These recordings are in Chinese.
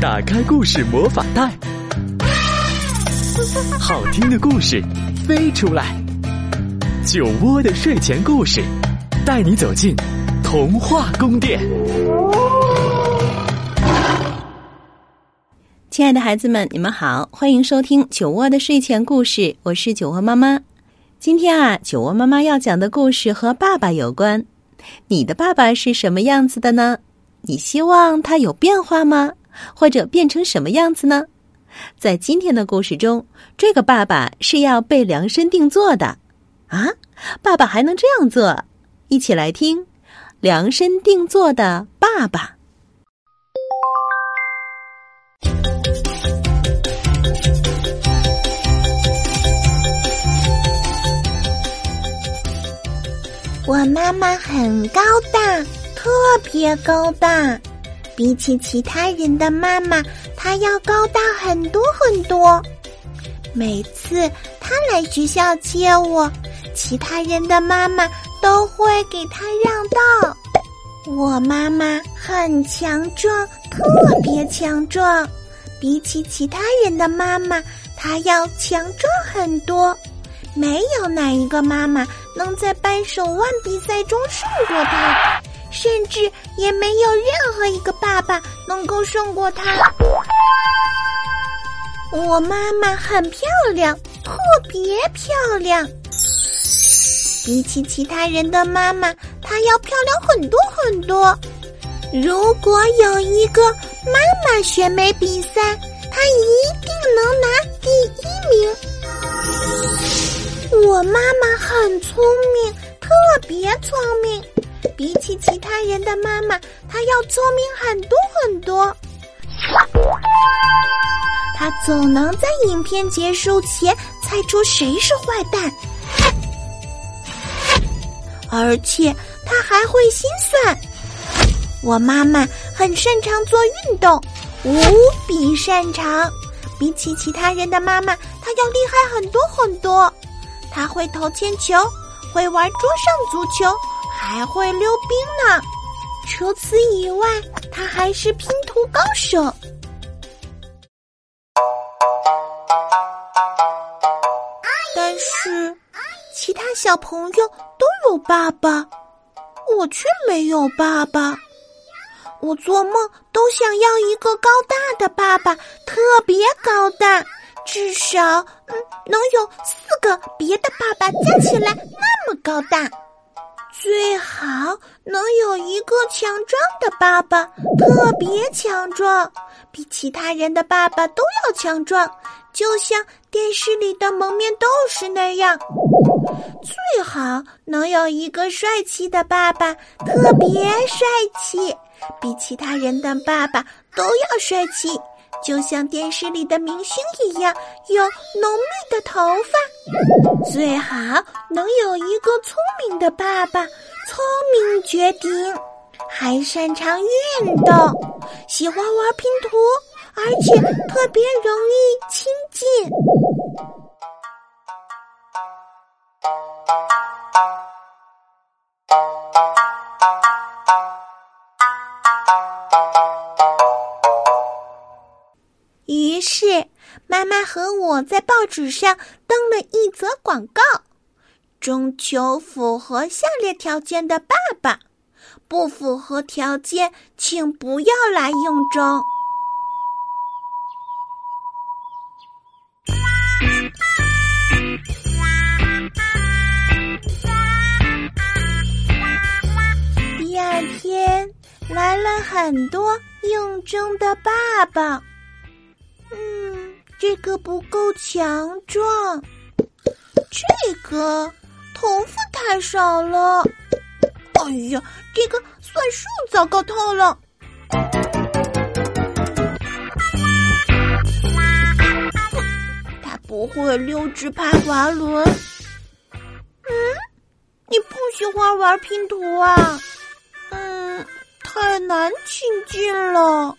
打开故事魔法袋，好听的故事飞出来。酒窝的睡前故事，带你走进童话宫殿。亲爱的孩子们，你们好，欢迎收听酒窝的睡前故事，我是酒窝妈妈。今天啊，酒窝妈妈要讲的故事和爸爸有关。你的爸爸是什么样子的呢？你希望他有变化吗？或者变成什么样子呢？在今天的故事中，这个爸爸是要被量身定做的啊！爸爸还能这样做？一起来听《量身定做的爸爸》。我妈妈很高大，特别高大。比起其他人的妈妈，她要高大很多很多。每次她来学校接我，其他人的妈妈都会给她让道。我妈妈很强壮，特别强壮，比起其他人的妈妈，她要强壮很多。没有哪一个妈妈能在掰手腕比赛中胜过她。甚至也没有任何一个爸爸能够胜过她。我妈妈很漂亮，特别漂亮。比起其他人的妈妈，她要漂亮很多很多。如果有一个妈妈选美比赛，她一定能拿第一名。我妈妈很聪明，特别聪明。比起其他人的妈妈，她要聪明很多很多。她总能在影片结束前猜出谁是坏蛋，而且她还会心算。我妈妈很擅长做运动，无比擅长。比起其他人的妈妈，她要厉害很多很多。她会投铅球，会玩桌上足球。还会溜冰呢。除此以外，他还是拼图高手。但是，其他小朋友都有爸爸，我却没有爸爸。我做梦都想要一个高大的爸爸，特别高大，至少嗯能有四个别的爸爸加起来那么高大。最好能有一个强壮的爸爸，特别强壮，比其他人的爸爸都要强壮，就像电视里的蒙面斗士那样。最好能有一个帅气的爸爸，特别帅气，比其他人的爸爸都要帅气。就像电视里的明星一样，有浓密的头发，最好能有一个聪明的爸爸，聪明绝顶，还擅长运动，喜欢玩拼图，而且特别容易亲近。于是，妈妈和我在报纸上登了一则广告：中求符合下列条件的爸爸，不符合条件请不要来应征。第二天，来了很多应征的爸爸。这个不够强壮，这个头发太少了。哎呀，这个算术糟糕透了。他不会溜直排滑轮。嗯，你不喜欢玩拼图啊？嗯，太难亲近了。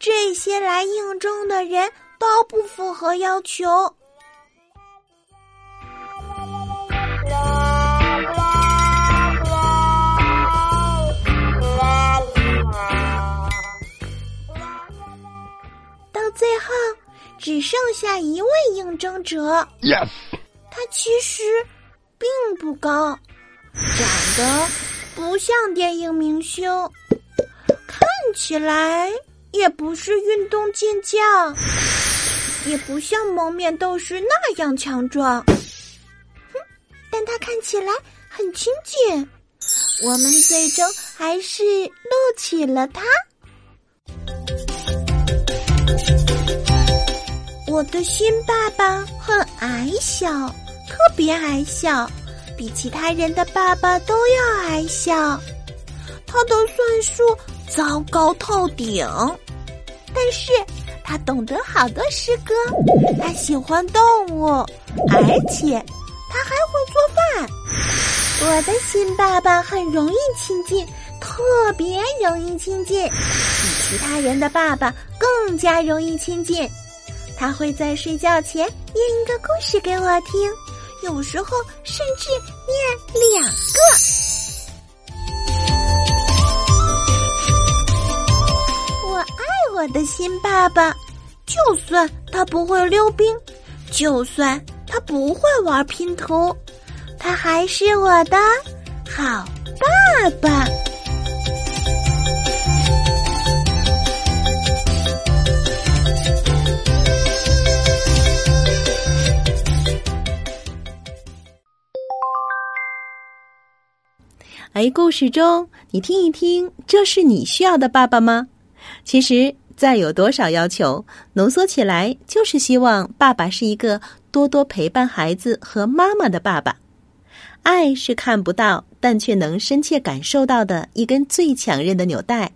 这些来应征的人都不符合要求。到最后只剩下一位应征者，yes，他其实并不高，长得不像电影明星，看起来。也不是运动健将，也不像蒙面斗士那样强壮。哼，但他看起来很亲近。我们最终还是录取了他。我的新爸爸很矮小，特别矮小，比其他人的爸爸都要矮小。他的算术糟糕透顶，但是他懂得好多诗歌，他喜欢动物，而且他还会做饭。我的新爸爸很容易亲近，特别容易亲近，比其他人的爸爸更加容易亲近。他会在睡觉前念一个故事给我听，有时候甚至念两个。我的新爸爸，就算他不会溜冰，就算他不会玩拼图，他还是我的好爸爸。哎，故事中你听一听，这是你需要的爸爸吗？其实再有多少要求，浓缩起来就是希望爸爸是一个多多陪伴孩子和妈妈的爸爸。爱是看不到，但却能深切感受到的一根最强韧的纽带。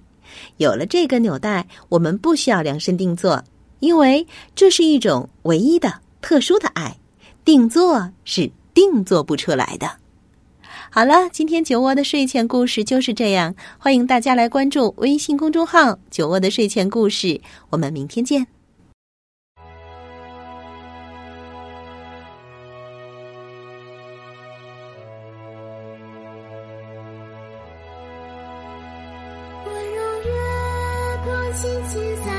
有了这根纽带，我们不需要量身定做，因为这是一种唯一的、特殊的爱，定做是定做不出来的。好了，今天酒窝的睡前故事就是这样。欢迎大家来关注微信公众号“酒窝的睡前故事”，我们明天见。温柔月光轻轻洒